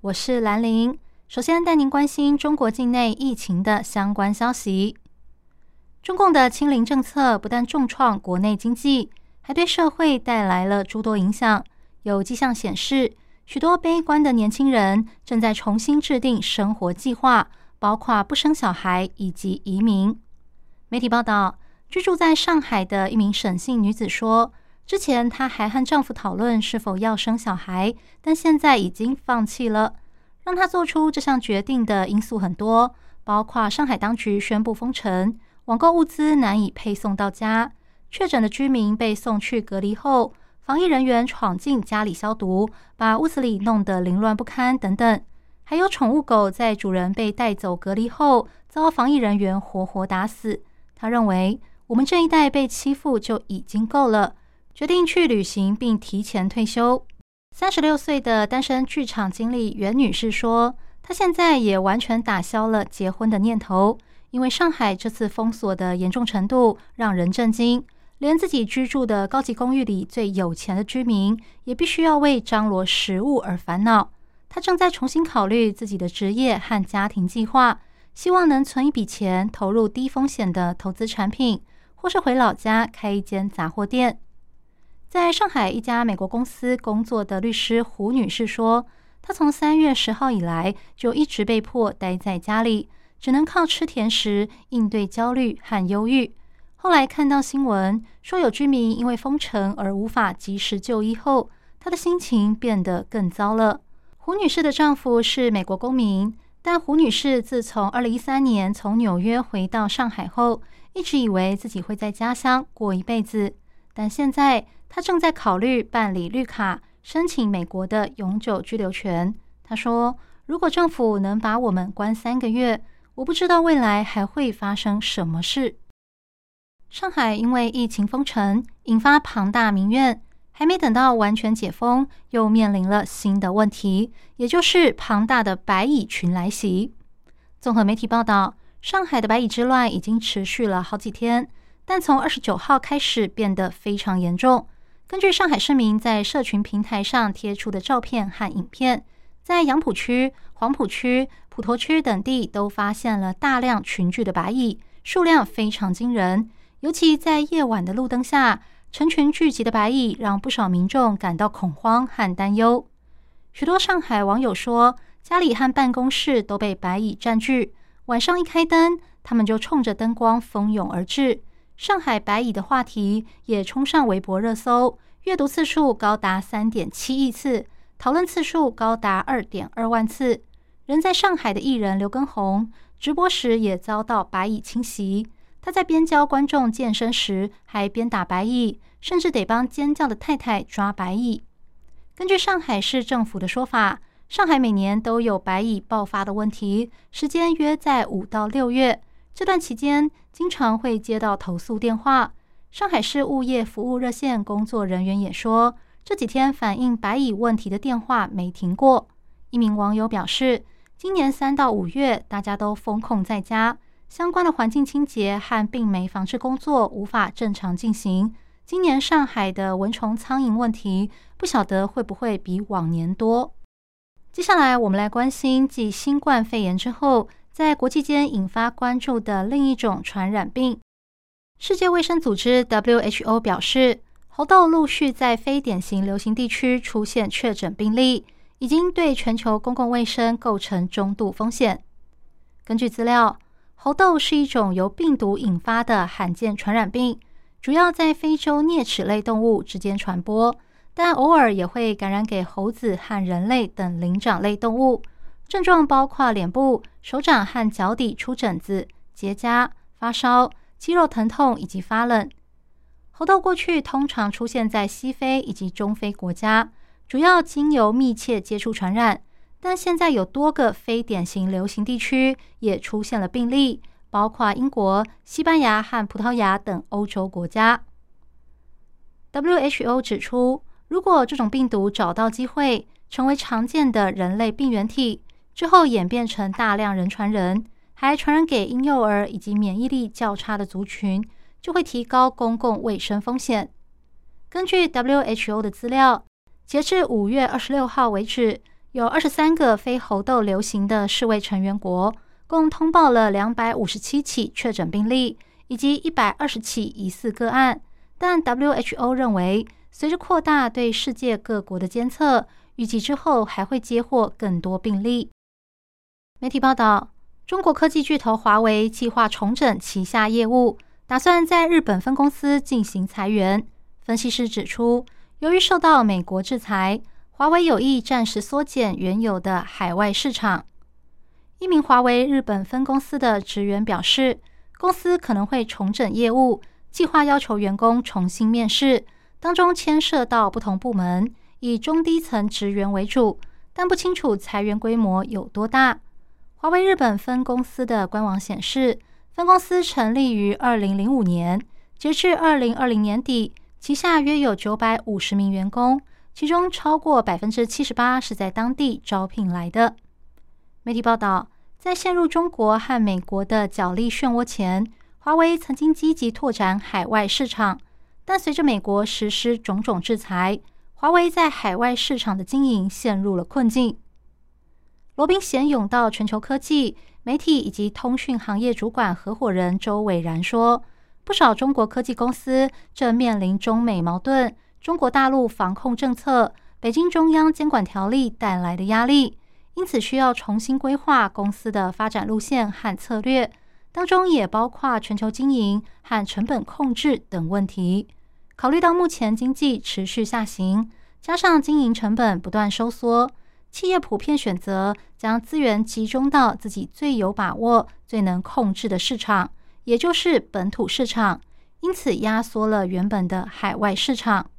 我是兰玲。首先带您关心中国境内疫情的相关消息。中共的清零政策不但重创国内经济，还对社会带来了诸多影响。有迹象显示，许多悲观的年轻人正在重新制定生活计划，包括不生小孩以及移民。媒体报道，居住在上海的一名沈姓女子说，之前她还和丈夫讨论是否要生小孩，但现在已经放弃了。让她做出这项决定的因素很多，包括上海当局宣布封城。网购物资难以配送到家，确诊的居民被送去隔离后，防疫人员闯进家里消毒，把屋子里弄得凌乱不堪等等。还有宠物狗在主人被带走隔离后，遭防疫人员活活打死。他认为我们这一代被欺负就已经够了，决定去旅行并提前退休。三十六岁的单身剧场经理袁女士说，她现在也完全打消了结婚的念头。因为上海这次封锁的严重程度让人震惊，连自己居住的高级公寓里最有钱的居民也必须要为张罗食物而烦恼。她正在重新考虑自己的职业和家庭计划，希望能存一笔钱投入低风险的投资产品，或是回老家开一间杂货店。在上海一家美国公司工作的律师胡女士说：“她从三月十号以来就一直被迫待在家里。”只能靠吃甜食应对焦虑和忧郁。后来看到新闻说有居民因为封城而无法及时就医后，她的心情变得更糟了。胡女士的丈夫是美国公民，但胡女士自从二零一三年从纽约回到上海后，一直以为自己会在家乡过一辈子。但现在他正在考虑办理绿卡，申请美国的永久居留权。他说：“如果政府能把我们关三个月。”我不知道未来还会发生什么事。上海因为疫情封城，引发庞大民怨，还没等到完全解封，又面临了新的问题，也就是庞大的白蚁群来袭。综合媒体报道，上海的白蚁之乱已经持续了好几天，但从二十九号开始变得非常严重。根据上海市民在社群平台上贴出的照片和影片，在杨浦区、黄浦区。普陀区等地都发现了大量群聚的白蚁，数量非常惊人。尤其在夜晚的路灯下，成群聚集的白蚁让不少民众感到恐慌和担忧。许多上海网友说，家里和办公室都被白蚁占据，晚上一开灯，他们就冲着灯光蜂拥而至。上海白蚁的话题也冲上微博热搜，阅读次数高达三点七亿次，讨论次数高达二点二万次。人在上海的艺人刘畊宏直播时也遭到白蚁侵袭。他在边教观众健身时，还边打白蚁，甚至得帮尖叫的太太抓白蚁。根据上海市政府的说法，上海每年都有白蚁爆发的问题，时间约在五到六月。这段期间，经常会接到投诉电话。上海市物业服务热线工作人员也说，这几天反映白蚁问题的电话没停过。一名网友表示。今年三到五月，大家都封控在家，相关的环境清洁和病媒防治工作无法正常进行。今年上海的蚊虫、苍蝇问题，不晓得会不会比往年多。接下来，我们来关心继新冠肺炎之后，在国际间引发关注的另一种传染病。世界卫生组织 （WHO） 表示，猴痘陆续在非典型流行地区出现确诊病例。已经对全球公共卫生构成中度风险。根据资料，猴痘是一种由病毒引发的罕见传染病，主要在非洲啮齿类动物之间传播，但偶尔也会感染给猴子和人类等灵长类动物。症状包括脸部、手掌和脚底出疹子、结痂、发烧、肌肉疼痛以及发冷。猴痘过去通常出现在西非以及中非国家。主要经由密切接触传染，但现在有多个非典型流行地区也出现了病例，包括英国、西班牙和葡萄牙等欧洲国家。WHO 指出，如果这种病毒找到机会成为常见的人类病原体，之后演变成大量人传人，还传染给婴幼儿以及免疫力较差的族群，就会提高公共卫生风险。根据 WHO 的资料。截至五月二十六号为止，有二十三个非猴痘流行的世卫成员国，共通报了两百五十七起确诊病例以及一百二十起疑似个案。但 WHO 认为，随着扩大对世界各国的监测，预计之后还会接获更多病例。媒体报道，中国科技巨头华为计划重整旗下业务，打算在日本分公司进行裁员。分析师指出。由于受到美国制裁，华为有意暂时缩减原有的海外市场。一名华为日本分公司的职员表示，公司可能会重整业务，计划要求员工重新面试，当中牵涉到不同部门，以中低层职员为主，但不清楚裁员规模有多大。华为日本分公司的官网显示，分公司成立于二零零五年，截至二零二零年底。旗下约有九百五十名员工，其中超过百分之七十八是在当地招聘来的。媒体报道，在陷入中国和美国的角力漩涡前，华为曾经积极拓展海外市场，但随着美国实施种种制裁，华为在海外市场的经营陷入了困境。罗宾贤永道全球科技媒体以及通讯行业主管合伙人周伟然说。不少中国科技公司正面临中美矛盾、中国大陆防控政策、北京中央监管条例带来的压力，因此需要重新规划公司的发展路线和策略，当中也包括全球经营和成本控制等问题。考虑到目前经济持续下行，加上经营成本不断收缩，企业普遍选择将资源集中到自己最有把握、最能控制的市场。也就是本土市场，因此压缩了原本的海外市场。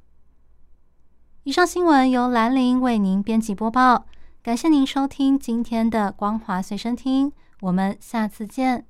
以上新闻由兰陵为您编辑播报，感谢您收听今天的光华随身听，我们下次见。